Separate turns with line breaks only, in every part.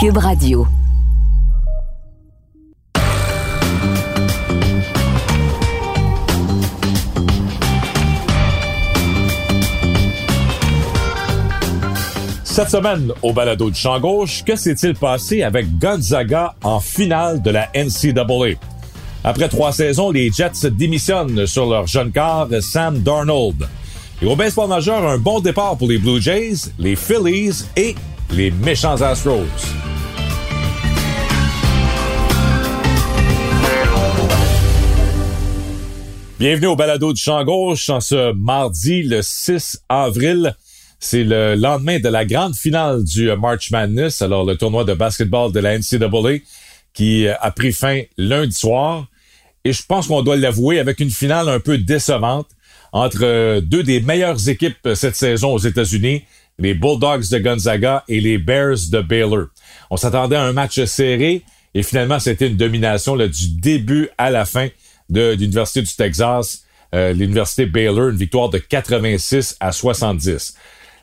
Cube Radio.
Cette semaine, au balado du champ gauche, que s'est-il passé avec Gonzaga en finale de la NCAA? Après trois saisons, les Jets démissionnent sur leur jeune quart Sam Darnold. Et au baseball majeur, un bon départ pour les Blue Jays, les Phillies et les méchants Astros. Bienvenue au balado du champ gauche en ce mardi le 6 avril. C'est le lendemain de la grande finale du March Madness, alors le tournoi de basketball de la NCAA qui a pris fin lundi soir. Et je pense qu'on doit l'avouer avec une finale un peu décevante entre deux des meilleures équipes cette saison aux États-Unis, les Bulldogs de Gonzaga et les Bears de Baylor. On s'attendait à un match serré et finalement c'était une domination du début à la fin de l'Université du Texas, euh, l'Université Baylor, une victoire de 86 à 70.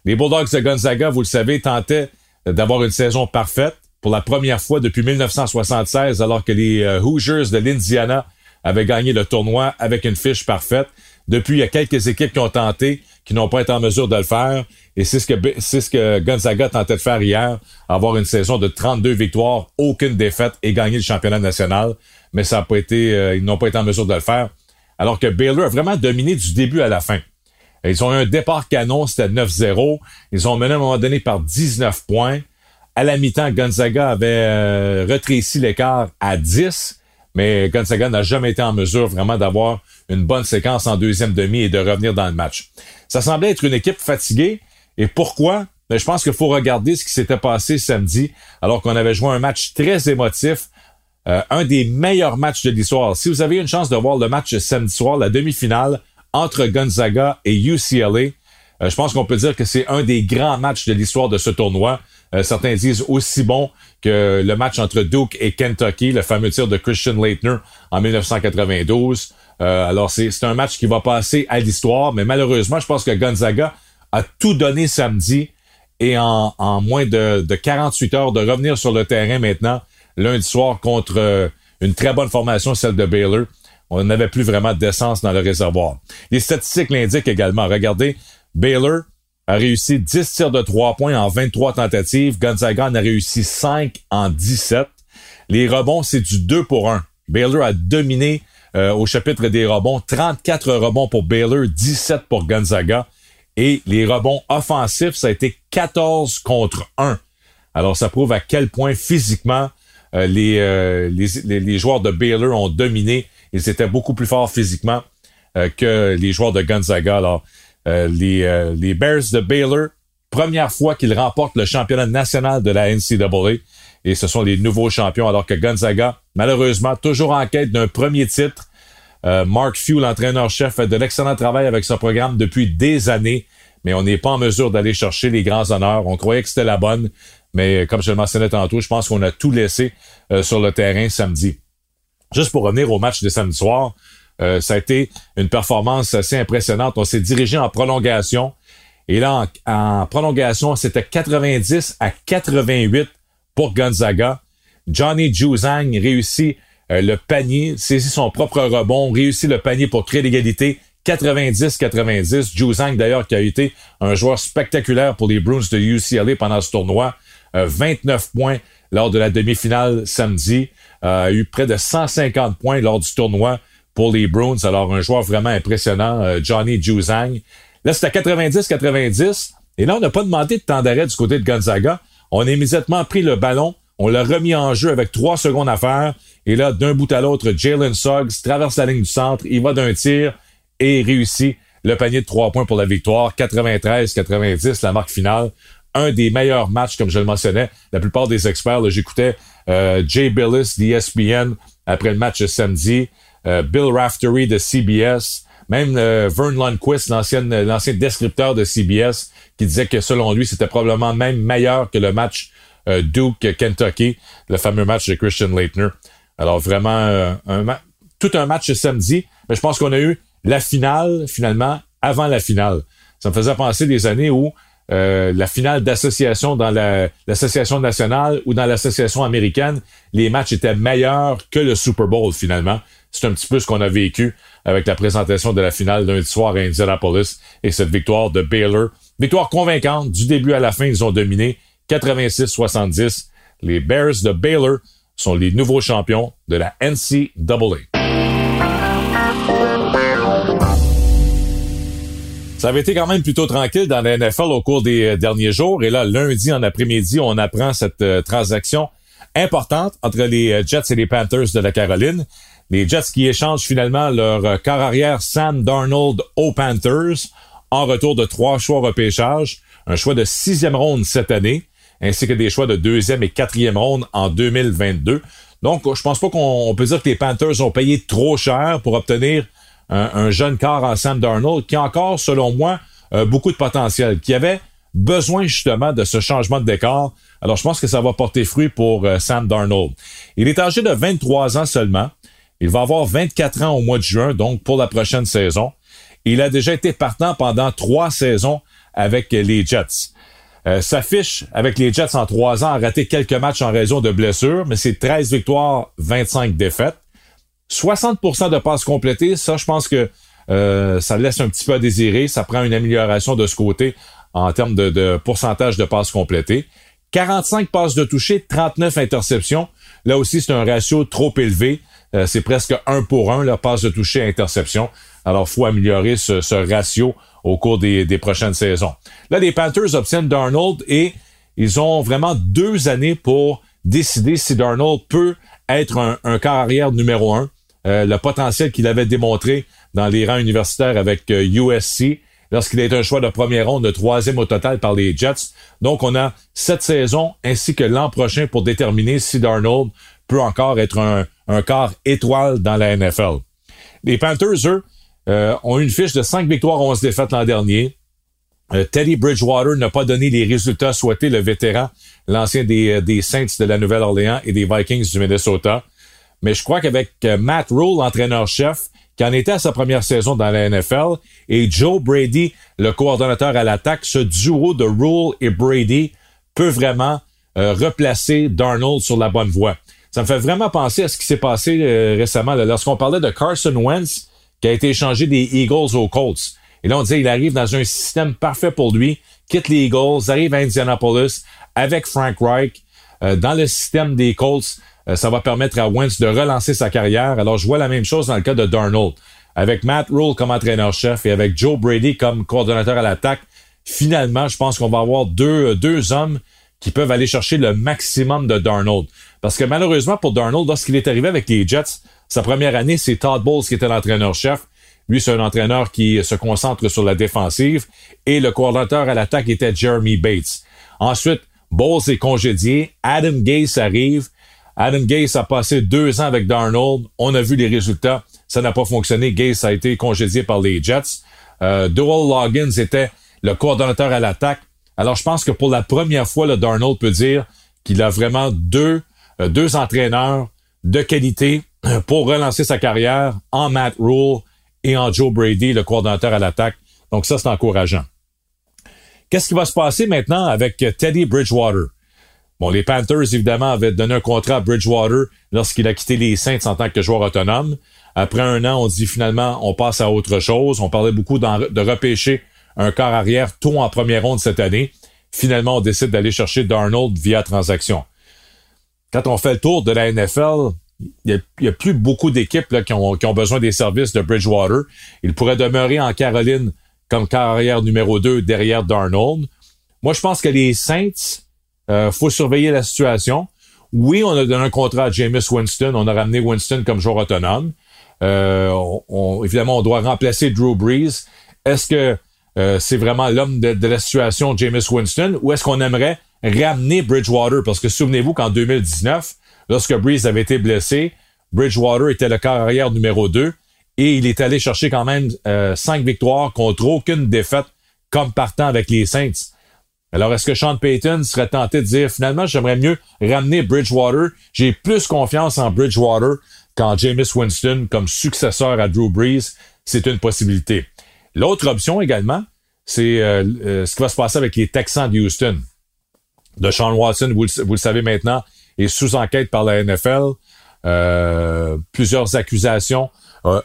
Les Bulldogs de Gonzaga, vous le savez, tentaient d'avoir une saison parfaite pour la première fois depuis 1976, alors que les euh, Hoosiers de l'Indiana avaient gagné le tournoi avec une fiche parfaite. Depuis, il y a quelques équipes qui ont tenté, qui n'ont pas été en mesure de le faire. Et c'est ce que c'est ce que Gonzaga tentait de faire hier, avoir une saison de 32 victoires, aucune défaite et gagner le championnat national. Mais ça n'a pas été, euh, ils n'ont pas été en mesure de le faire. Alors que Baylor a vraiment dominé du début à la fin. Ils ont eu un départ canon, c'était 9-0. Ils ont mené à un moment donné par 19 points. À la mi-temps, Gonzaga avait euh, rétréci l'écart à 10, mais Gonzaga n'a jamais été en mesure vraiment d'avoir une bonne séquence en deuxième demi et de revenir dans le match. Ça semblait être une équipe fatiguée. Et pourquoi? Ben, je pense qu'il faut regarder ce qui s'était passé samedi, alors qu'on avait joué un match très émotif, euh, un des meilleurs matchs de l'histoire. Si vous avez une chance de voir le match samedi soir, la demi-finale, entre Gonzaga et UCLA. Euh, je pense qu'on peut dire que c'est un des grands matchs de l'histoire de ce tournoi. Euh, certains disent aussi bon que le match entre Duke et Kentucky, le fameux tir de Christian Leitner en 1992. Euh, alors c'est un match qui va passer à l'histoire, mais malheureusement, je pense que Gonzaga a tout donné samedi et en, moins de, de, 48 heures de revenir sur le terrain maintenant lundi soir contre une très bonne formation, celle de Baylor on n'avait plus vraiment d'essence dans le réservoir. Les statistiques l'indiquent également. Regardez, Baylor a réussi 10 tirs de 3 points en 23 tentatives. Gonzaga en a réussi 5 en 17. Les rebonds, c'est du 2 pour 1. Baylor a dominé euh, au chapitre des rebonds. 34 rebonds pour Baylor, 17 pour Gonzaga. Et les rebonds offensifs, ça a été 14 contre 1. Alors, ça prouve à quel point physiquement euh, les, euh, les, les, joueurs de Baylor ont dominé ils étaient beaucoup plus forts physiquement euh, que les joueurs de Gonzaga. Alors, euh, les, euh, les Bears de Baylor, première fois qu'ils remportent le championnat national de la NCAA. Et ce sont les nouveaux champions, alors que Gonzaga, malheureusement, toujours en quête d'un premier titre. Mark Few, l'entraîneur-chef, fait de l'excellent travail avec ce programme depuis des années, mais on n'est pas en mesure d'aller chercher les grands honneurs. On croyait que c'était la bonne, mais comme je le mentionnais tantôt, je pense qu'on a tout laissé sur le terrain samedi. Juste pour revenir au match de samedi soir, euh, ça a été une performance assez impressionnante. On s'est dirigé en prolongation. Et là, en, prolongation, c'était 90 à 88 pour Gonzaga. Johnny Juzang réussit euh, le panier, saisit son propre rebond, réussit le panier pour créer l'égalité. 90-90. Juzang, d'ailleurs, qui a été un joueur spectaculaire pour les Bruins de UCLA pendant ce tournoi. 29 euh, points lors de la demi-finale samedi. Euh, a eu près de 150 points lors du tournoi pour les Bruins. Alors, un joueur vraiment impressionnant, euh, Johnny Juzang. Là, c'était 90-90. Et là, on n'a pas demandé de temps d'arrêt du côté de Gonzaga. On a immédiatement pris le ballon. On l'a remis en jeu avec trois secondes à faire. Et là, d'un bout à l'autre, Jalen Suggs traverse la ligne du centre. Il va d'un tir et réussit le panier de trois points pour la victoire. 93-90, la marque finale un des meilleurs matchs, comme je le mentionnais. La plupart des experts, j'écoutais euh, Jay Billis d'ESPN après le match samedi, euh, Bill Raftery de CBS, même euh, Vern Lundquist, l'ancien descripteur de CBS, qui disait que selon lui, c'était probablement même meilleur que le match euh, Duke-Kentucky, le fameux match de Christian Leitner. Alors vraiment, un tout un match samedi, mais je pense qu'on a eu la finale, finalement, avant la finale. Ça me faisait penser des années où euh, la finale d'association dans l'association nationale ou dans l'association américaine, les matchs étaient meilleurs que le Super Bowl finalement. C'est un petit peu ce qu'on a vécu avec la présentation de la finale lundi soir à Indianapolis et cette victoire de Baylor. Victoire convaincante du début à la fin, ils ont dominé 86-70. Les Bears de Baylor sont les nouveaux champions de la NCAA. Ça avait été quand même plutôt tranquille dans la NFL au cours des euh, derniers jours. Et là, lundi en après-midi, on apprend cette euh, transaction importante entre les euh, Jets et les Panthers de la Caroline. Les Jets qui échangent finalement leur corps arrière Sam Darnold aux Panthers en retour de trois choix repêchage, un choix de sixième ronde cette année, ainsi que des choix de deuxième et quatrième ronde en 2022. Donc, je pense pas qu'on peut dire que les Panthers ont payé trop cher pour obtenir un, jeune corps en Sam Darnold qui a encore, selon moi, euh, beaucoup de potentiel, qui avait besoin justement de ce changement de décor. Alors, je pense que ça va porter fruit pour euh, Sam Darnold. Il est âgé de 23 ans seulement. Il va avoir 24 ans au mois de juin, donc pour la prochaine saison. Il a déjà été partant pendant trois saisons avec les Jets. Euh, s'affiche avec les Jets en trois ans, a raté quelques matchs en raison de blessures, mais c'est 13 victoires, 25 défaites. 60% de passes complétées, ça, je pense que euh, ça laisse un petit peu à désirer. Ça prend une amélioration de ce côté en termes de, pourcentage de passes complétées. 45 passes de toucher, 39 interceptions. Là aussi, c'est un ratio trop élevé. Euh, c'est presque un pour un, la passe de toucher à interception. Alors, faut améliorer ce, ratio au cours des, prochaines saisons. Là, les Panthers obtiennent Darnold et ils ont vraiment deux années pour décider si Darnold peut être un, un arrière numéro un. Euh, le potentiel qu'il avait démontré dans les rangs universitaires avec USC euh, lorsqu'il été un choix de première ronde, de troisième au total par les Jets. Donc, on a cette saison ainsi que l'an prochain pour déterminer si Darnold peut encore être un, un quart étoile dans la NFL. Les Panthers, eux, euh, ont une fiche de 5 victoires, 11 défaites l'an dernier. Teddy Bridgewater n'a pas donné les résultats souhaités, le vétéran, l'ancien des, des Saints de la Nouvelle-Orléans et des Vikings du Minnesota. Mais je crois qu'avec euh, Matt Rule, l'entraîneur-chef, qui en était à sa première saison dans la NFL, et Joe Brady, le coordonnateur à l'attaque, ce duo de Rule et Brady peut vraiment euh, replacer Darnold sur la bonne voie. Ça me fait vraiment penser à ce qui s'est passé euh, récemment lorsqu'on parlait de Carson Wentz qui a été échangé des Eagles aux Colts. Et là, on disait il arrive dans un système parfait pour lui, quitte les Eagles, arrive à Indianapolis avec Frank Reich dans le système des Colts. Euh, ça va permettre à Wentz de relancer sa carrière. Alors, je vois la même chose dans le cas de Darnold. Avec Matt Rule comme entraîneur-chef et avec Joe Brady comme coordonnateur à l'attaque, finalement, je pense qu'on va avoir deux, deux hommes qui peuvent aller chercher le maximum de Darnold. Parce que malheureusement pour Darnold, lorsqu'il est arrivé avec les Jets, sa première année, c'est Todd Bowles qui était l'entraîneur-chef. Lui, c'est un entraîneur qui se concentre sur la défensive et le coordonnateur à l'attaque était Jeremy Bates. Ensuite, Bowles est congédié, Adam Gase arrive, Adam Gase a passé deux ans avec Darnold. On a vu les résultats. Ça n'a pas fonctionné. Gase a été congédié par les Jets. Euh, Doyle Loggins était le coordonnateur à l'attaque. Alors, je pense que pour la première fois, le Darnold peut dire qu'il a vraiment deux, euh, deux entraîneurs de qualité pour relancer sa carrière en Matt Rule et en Joe Brady, le coordonnateur à l'attaque. Donc, ça, c'est encourageant. Qu'est-ce qui va se passer maintenant avec Teddy Bridgewater? Bon, les Panthers, évidemment, avaient donné un contrat à Bridgewater lorsqu'il a quitté les Saints en tant que joueur autonome. Après un an, on dit finalement, on passe à autre chose. On parlait beaucoup de repêcher un quart arrière tôt en première ronde cette année. Finalement, on décide d'aller chercher Darnold via transaction. Quand on fait le tour de la NFL, il n'y a, plus beaucoup d'équipes qui ont, qui ont besoin des services de Bridgewater. Il pourrait demeurer en Caroline comme carrière numéro 2 derrière Darnold. Moi, je pense que les Saints euh, faut surveiller la situation. Oui, on a donné un contrat à Jameis Winston. On a ramené Winston comme joueur autonome. Euh, on, évidemment, on doit remplacer Drew Brees. Est-ce que euh, c'est vraiment l'homme de, la situation, Jameis Winston, ou est-ce qu'on aimerait ramener Bridgewater? Parce que souvenez-vous qu'en 2019, lorsque Brees avait été blessé, Bridgewater était le carrière numéro 2 et il est allé chercher quand même euh, cinq victoires contre aucune défaite comme partant avec les Saints. Alors, est-ce que Sean Payton serait tenté de dire, finalement, j'aimerais mieux ramener Bridgewater? J'ai plus confiance en Bridgewater qu'en Jameis Winston comme successeur à Drew Brees. C'est une possibilité. L'autre option également, c'est ce qui va se passer avec les Texans de Houston. De Sean Watson, vous le, savez maintenant, est sous enquête par la NFL. plusieurs accusations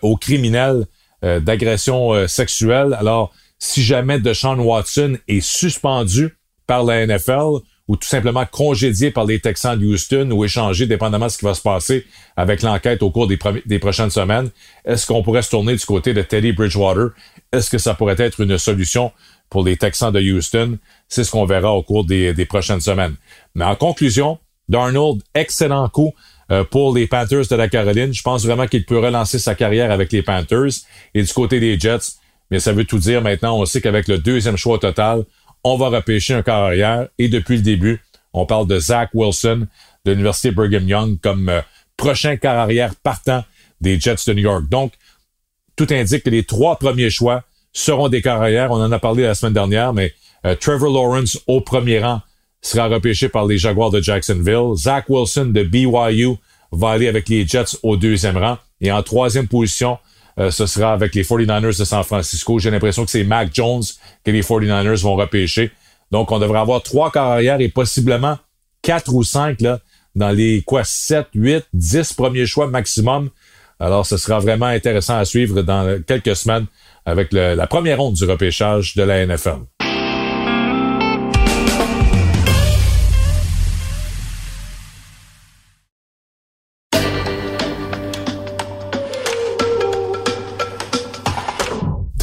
aux criminels d'agression sexuelle. Alors, si jamais Deshaun Watson est suspendu par la NFL ou tout simplement congédié par les Texans de Houston ou échangé dépendamment de ce qui va se passer avec l'enquête au cours des, prochaines semaines, est-ce qu'on pourrait se tourner du côté de Teddy Bridgewater? Est-ce que ça pourrait être une solution pour les Texans de Houston? C'est ce qu'on verra au cours des, des, prochaines semaines. Mais en conclusion, Darnold, excellent coup euh, pour les Panthers de la Caroline. Je pense vraiment qu'il peut relancer sa carrière avec les Panthers. Et du côté des Jets, mais ça veut tout dire maintenant. On sait qu'avec le deuxième choix total, on va repêcher un carrière. Et depuis le début, on parle de Zach Wilson de l'Université Brigham Young comme euh, prochain carrière partant des Jets de New York. Donc, tout indique que les trois premiers choix seront des carrières. On en a parlé la semaine dernière, mais euh, Trevor Lawrence au premier rang sera repêché par les Jaguars de Jacksonville. Zach Wilson de BYU va aller avec les Jets au deuxième rang. Et en troisième position, euh, ce sera avec les 49ers de San Francisco. J'ai l'impression que c'est Mac Jones que les 49ers vont repêcher. Donc, on devrait avoir trois carrières et possiblement quatre ou cinq là, dans les quoi 7, 8, 10 premiers choix maximum. Alors, ce sera vraiment intéressant à suivre dans quelques semaines avec la première ronde du repêchage de la NFL.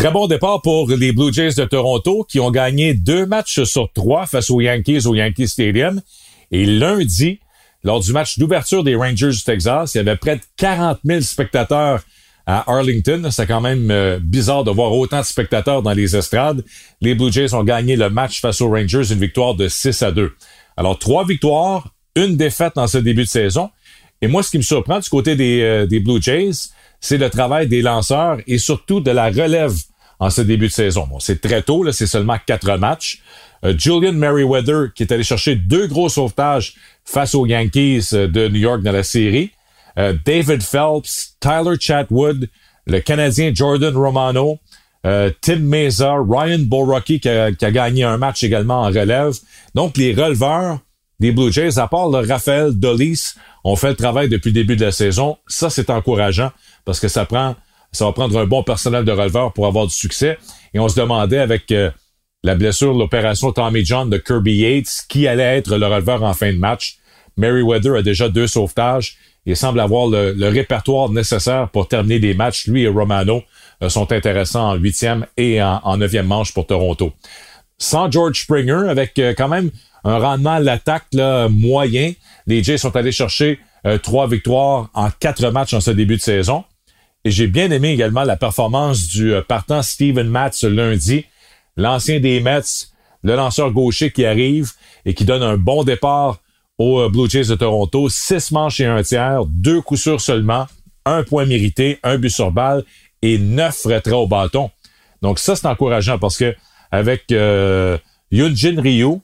Très bon départ pour les Blue Jays de Toronto qui ont gagné deux matchs sur trois face aux Yankees au Yankee Stadium. Et lundi, lors du match d'ouverture des Rangers du Texas, il y avait près de 40 000 spectateurs à Arlington. C'est quand même euh, bizarre de voir autant de spectateurs dans les estrades. Les Blue Jays ont gagné le match face aux Rangers, une victoire de 6 à 2. Alors, trois victoires, une défaite dans ce début de saison. Et moi, ce qui me surprend du côté des, euh, des Blue Jays, c'est le travail des lanceurs et surtout de la relève en ce début de saison. Bon, c'est très tôt, là, c'est seulement quatre matchs. Euh, Julian Merriweather, qui est allé chercher deux gros sauvetages face aux Yankees euh, de New York dans la série. Euh, David Phelps, Tyler Chatwood, le Canadien Jordan Romano, Tim Meza, Ryan Borucki qui a, gagné un match également en relève. Donc, les releveurs des Blue Jays, à part le Raphaël Dolis, ont fait le travail depuis le début de la saison. Ça, c'est encourageant parce que ça prend ça va prendre un bon personnel de releveur pour avoir du succès. Et on se demandait avec euh, la blessure, l'opération Tommy John de Kirby Yates, qui allait être le releveur en fin de match. Meriwether a déjà deux sauvetages et semble avoir le, répertoire nécessaire pour terminer des matchs. Lui et Romano euh, sont intéressants en huitième et en, neuvième manche pour Toronto. Sans George Springer, avec euh, quand même un rendement à l'attaque moyen, les Jays sont allés chercher trois victoires en quatre matchs en ce début de saison. Et j'ai bien aimé également la performance du euh, partant Steven Matz lundi, l'ancien des Mets, le lanceur gaucher qui arrive et qui donne un bon départ aux euh, Blue Jays de Toronto. Six manches et un tiers, deux coups sûrs seulement, un point mérité, un but sur balle et neuf retraits au bâton. Donc ça, c'est encourageant parce que avec euh, Yunjin Ryu,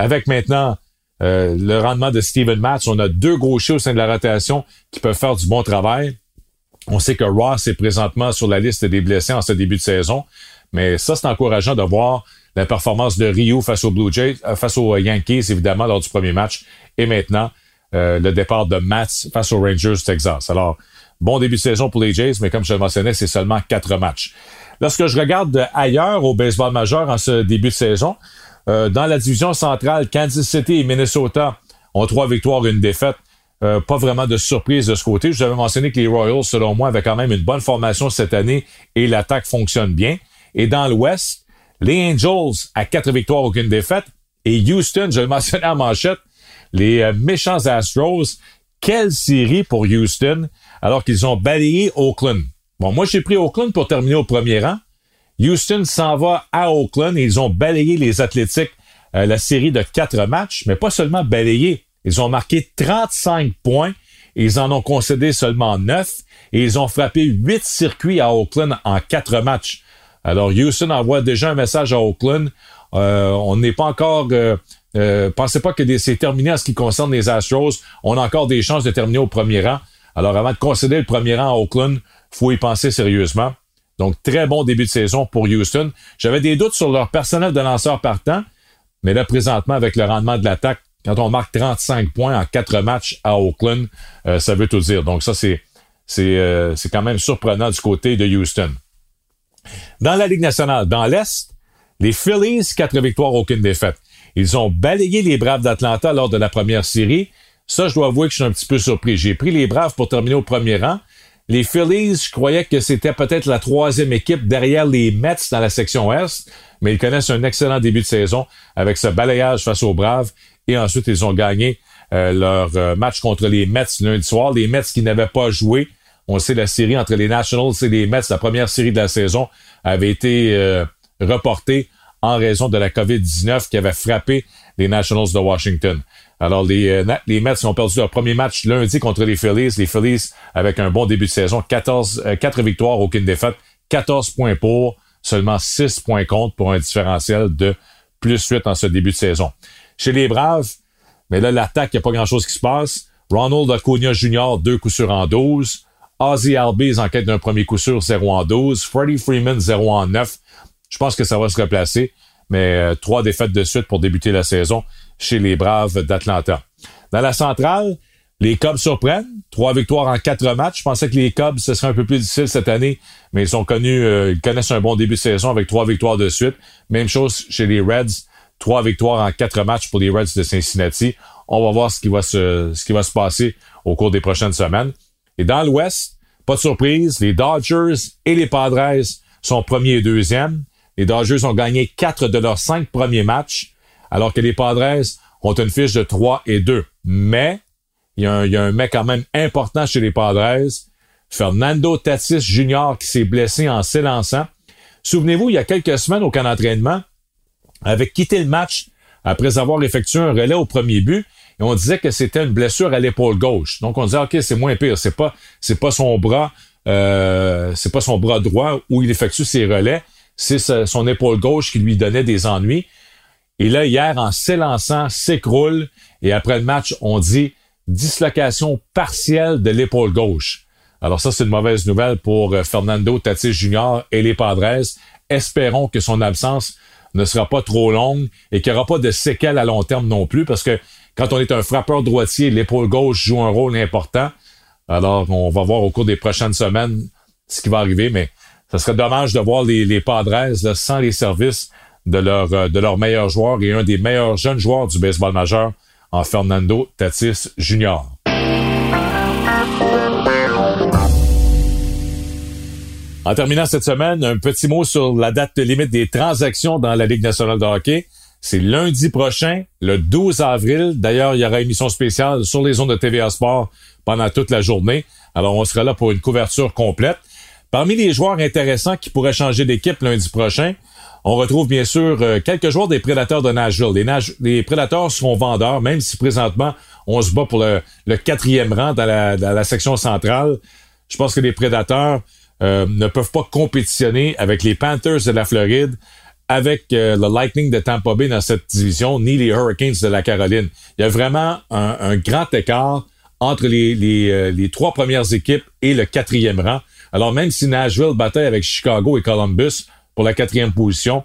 avec maintenant euh, le rendement de Steven Matz, on a deux gauchers au sein de la rotation qui peuvent faire du bon travail. On sait que Ross est présentement sur la liste des blessés en ce début de saison, mais ça, c'est encourageant de voir la performance de Rio face aux Blue Jays, euh, face aux Yankees, évidemment, lors du premier match, et maintenant euh, le départ de Mats face aux Rangers Texas. Alors, bon début de saison pour les Jays, mais comme je le mentionnais, c'est seulement quatre matchs. Lorsque je regarde ailleurs au baseball majeur en ce début de saison, euh, dans la division centrale, Kansas City et Minnesota ont trois victoires et une défaite. Euh, pas vraiment de surprise de ce côté. Je vous avais mentionné que les Royals, selon moi, avaient quand même une bonne formation cette année et l'attaque fonctionne bien. Et dans l'Ouest, les Angels à quatre victoires, aucune défaite. Et Houston, je le mentionnais en manchette, les euh, méchants Astros. Quelle série pour Houston alors qu'ils ont balayé Oakland. Bon, moi, j'ai pris Oakland pour terminer au premier rang. Houston s'en va à Oakland et ils ont balayé les Athlétiques euh, la série de quatre matchs, mais pas seulement balayé. Ils ont marqué 35 points. Ils en ont concédé seulement 9 et ils ont frappé 8 circuits à Oakland en 4 matchs. Alors Houston envoie déjà un message à Oakland. Euh, on n'est pas encore... Euh, euh, pensez pas que c'est terminé en ce qui concerne les Astros. On a encore des chances de terminer au premier rang. Alors avant de concéder le premier rang à Oakland, faut y penser sérieusement. Donc, très bon début de saison pour Houston. J'avais des doutes sur leur personnel de lanceurs partant, mais là, présentement, avec le rendement de l'attaque, quand on marque 35 points en quatre matchs à Oakland, euh, ça veut tout dire. Donc, ça, c'est, euh, quand même surprenant du côté de Houston. Dans la Ligue nationale, dans l'Est, les Phillies, quatre victoires, aucune défaite. Ils ont balayé les Braves d'Atlanta lors de la première série. Ça, je dois avouer que je suis un petit peu surpris. J'ai pris les Braves pour terminer au premier rang. Les Phillies, je croyais que c'était peut-être la troisième équipe derrière les Mets dans la section Est, mais ils connaissent un excellent début de saison avec ce balayage face aux Braves. Et ensuite, ils ont gagné euh, leur euh, match contre les Mets lundi soir. Les Mets qui n'avaient pas joué. On sait la série entre les Nationals et les Mets, la première série de la saison, avait été euh, reportée en raison de la COVID-19 qui avait frappé les Nationals de Washington. Alors, les, euh, les Mets ont perdu leur premier match lundi contre les Phillies. Les Phillies, avec un bon début de saison, 14, 4 euh, victoires, aucune défaite, 14 points pour, seulement 6 points contre pour un différentiel de plus 8 en ce début de saison. Chez les Braves, mais là, l'attaque, il n'y a pas grand-chose qui se passe. Ronald Acuna Jr., deux coups sûrs en 12. Ozzy Albies en quête d'un premier coup sûr, 0 en 12. Freddie Freeman, 0 en 9. Je pense que ça va se replacer, mais euh, trois défaites de suite pour débuter la saison chez les Braves d'Atlanta. Dans la centrale, les Cubs surprennent. Trois victoires en quatre matchs. Je pensais que les Cubs, ce serait un peu plus difficile cette année, mais ils sont connus, euh, ils connaissent un bon début de saison avec trois victoires de suite. Même chose chez les Reds. Trois victoires en quatre matchs pour les Reds de Cincinnati. On va voir ce qui va se, ce qui va se passer au cours des prochaines semaines. Et dans l'Ouest, pas de surprise, les Dodgers et les Padres sont premiers et deuxièmes. Les Dodgers ont gagné quatre de leurs cinq premiers matchs alors que les Padres ont une fiche de 3 et 2. Mais, il y, a un, mec quand même important chez les Padres, Fernando Tatis Jr. qui s'est blessé en s'élançant. Souvenez-vous, il y a quelques semaines au camp d'entraînement, avait quitté le match après avoir effectué un relais au premier but, et on disait que c'était une blessure à l'épaule gauche. Donc on disait ok c'est moins pire, c'est pas c'est pas son bras euh, c'est pas son bras droit où il effectue ses relais, c'est son épaule gauche qui lui donnait des ennuis. Et là, hier, en s'élançant, s'écroule. Et après le match, on dit dislocation partielle de l'épaule gauche. Alors ça, c'est une mauvaise nouvelle pour euh, Fernando Tatis Jr. et les Padres. Espérons que son absence ne sera pas trop longue et qu'il n'y aura pas de séquelles à long terme non plus, parce que quand on est un frappeur droitier, l'épaule gauche joue un rôle important. Alors, on va voir au cours des prochaines semaines ce qui va arriver, mais ce serait dommage de voir les, les Padres sans les services de leur, euh, de leur meilleur joueur et un des meilleurs jeunes joueurs du baseball majeur en Fernando Tatis Jr. En terminant cette semaine, un petit mot sur la date limite des transactions dans la Ligue nationale de hockey. C'est lundi prochain, le 12 avril. D'ailleurs, il y aura émission spéciale sur les zones de TVA Sport pendant toute la journée. Alors, on sera là pour une couverture complète. Parmi les joueurs intéressants qui pourraient changer d'équipe lundi prochain, on retrouve bien sûr euh, quelques joueurs des Prédateurs de Nashville. Les, les Prédateurs seront vendeurs, même si présentement on se bat pour le, quatrième rang dans la, section centrale. Je pense que les Prédateurs euh, ne peuvent pas compétitionner avec les Panthers de la Floride, avec euh, le Lightning de Tampa Bay dans cette division, ni les Hurricanes de la Caroline. Il y a vraiment un, grand écart entre les, les, trois premières équipes et le quatrième rang. Alors même si Nashville bataille avec Chicago et Columbus, pour la quatrième position.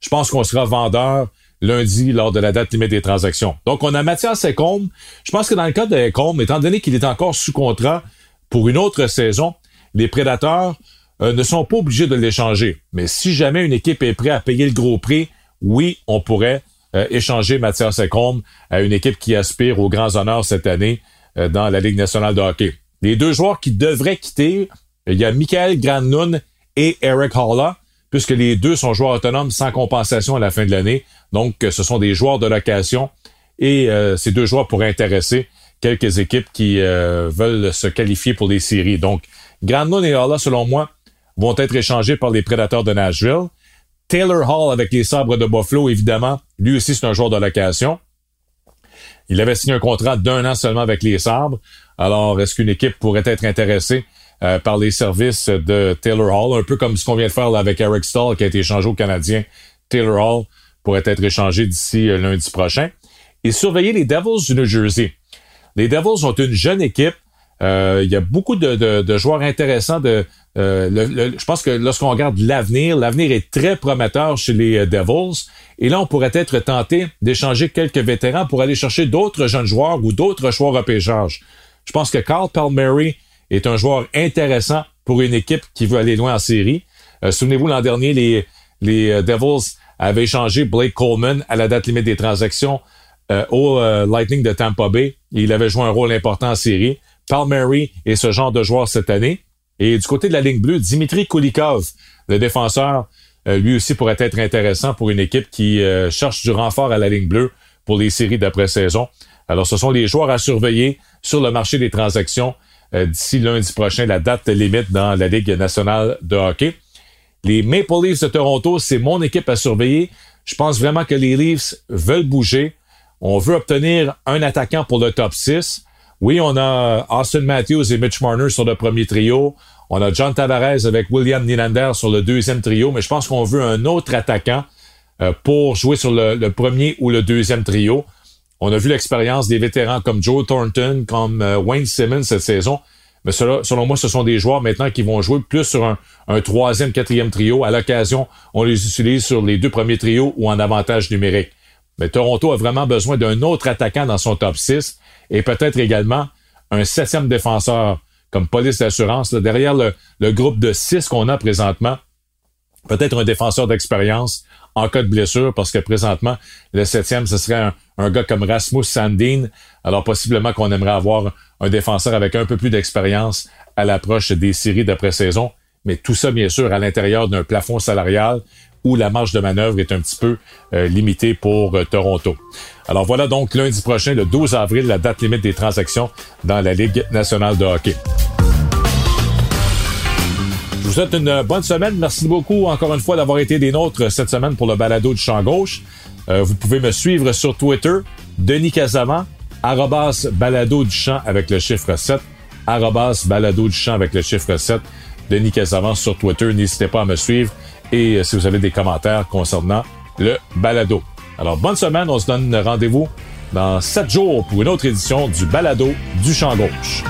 Je pense qu'on sera vendeur lundi lors de la date limite des transactions. Donc, on a Mathias Ecombe. Je pense que dans le cas de Ecombe, étant donné qu'il est encore sous contrat pour une autre saison, les prédateurs euh, ne sont pas obligés de l'échanger. Mais si jamais une équipe est prête à payer le gros prix, oui, on pourrait euh, échanger Mathias Ecombe à une équipe qui aspire aux grands honneurs cette année euh, dans la Ligue nationale de hockey. Les deux joueurs qui devraient quitter, il y a Michael Granlund et Eric Halla puisque les deux sont joueurs autonomes sans compensation à la fin de l'année. Donc, ce sont des joueurs de location et euh, ces deux joueurs pourraient intéresser quelques équipes qui euh, veulent se qualifier pour les séries. Donc, Grandmont et Halla, selon moi, vont être échangés par les Prédateurs de Nashville. Taylor Hall avec les Sabres de Buffalo, évidemment, lui aussi c'est un joueur de location. Il avait signé un contrat d'un an seulement avec les Sabres. Alors, est-ce qu'une équipe pourrait être intéressée euh, par les services de Taylor Hall, un peu comme ce qu'on vient de faire avec Eric Stahl qui a été échangé au Canadien. Taylor Hall pourrait être échangé d'ici euh, lundi prochain. Et surveiller les Devils du New Jersey. Les Devils ont une jeune équipe Euh, il y a beaucoup de, joueurs intéressants. De, je pense que lorsqu'on regarde l'avenir, l'avenir est très prometteur chez les Devils. Et là, on pourrait être tenté d'échanger quelques vétérans pour aller chercher d'autres jeunes joueurs ou d'autres choix repêchage. Je pense que Carl Palmieri est un joueur intéressant pour une équipe qui veut aller loin en série. Souvenez-vous, l'an dernier, les, les Devils avaient échangé Blake Coleman à la date limite des transactions au Lightning de Tampa Bay. Il avait joué un rôle important en série. Palmieri est ce genre de joueur cette année. Et du côté de la ligne bleue, Dimitri Kulikov, le défenseur, euh, lui aussi pourrait être intéressant pour une équipe qui euh, cherche du renfort à la ligne bleue pour les séries d'après-saison. Alors, ce sont les joueurs à surveiller sur le marché des transactions euh, d'ici lundi prochain, la date limite dans la Ligue nationale de hockey. Les Maple Leafs de Toronto, c'est mon équipe à surveiller. Je pense vraiment que les Leafs veulent bouger. On veut obtenir un attaquant pour le top 6. Oui, on a Austin Matthews et Mitch Marner sur le premier trio. On a John Tavares avec William Nylander sur le deuxième trio, mais je pense qu'on veut un autre attaquant euh, pour jouer sur le, premier ou le deuxième trio. On a vu l'expérience des vétérans comme Joe Thornton, comme euh, Wayne Simmons cette saison. Mais selon moi, ce sont des joueurs maintenant qui vont jouer plus sur un, troisième, quatrième trio. À l'occasion, on les utilise sur les deux premiers trios ou en avantage numérique. Mais Toronto a vraiment besoin d'un autre attaquant dans son top 6 et peut-être également un septième défenseur comme police d'assurance derrière le, groupe de six qu'on a présentement. Peut-être un défenseur d'expérience en cas de blessure, parce que présentement, le septième, ce serait un, gars comme Rasmus Sandin. Alors possiblement qu'on aimerait avoir un défenseur avec un peu plus d'expérience à l'approche des séries d'après-saison. Mais tout ça, bien sûr, à l'intérieur d'un plafond salarial où la marge de manœuvre est un petit peu euh, limitée pour euh, Toronto. Alors voilà donc lundi prochain, le 12 avril, la date limite des transactions dans la Ligue nationale de hockey. Je vous souhaite une bonne semaine. Merci beaucoup encore une fois d'avoir été des nôtres cette semaine pour le balado du champ gauche. Euh, vous pouvez me suivre sur Twitter, Denis Casavant, arrobas balado du champ avec le chiffre 7, arrobas balado du champ avec le chiffre 7, Denis Casavant sur Twitter. N'hésitez pas à me suivre et euh, si vous avez des commentaires concernant le balado. Alors, bonne semaine. On se donne rendez-vous dans sept jours pour une autre édition du balado du champ gauche.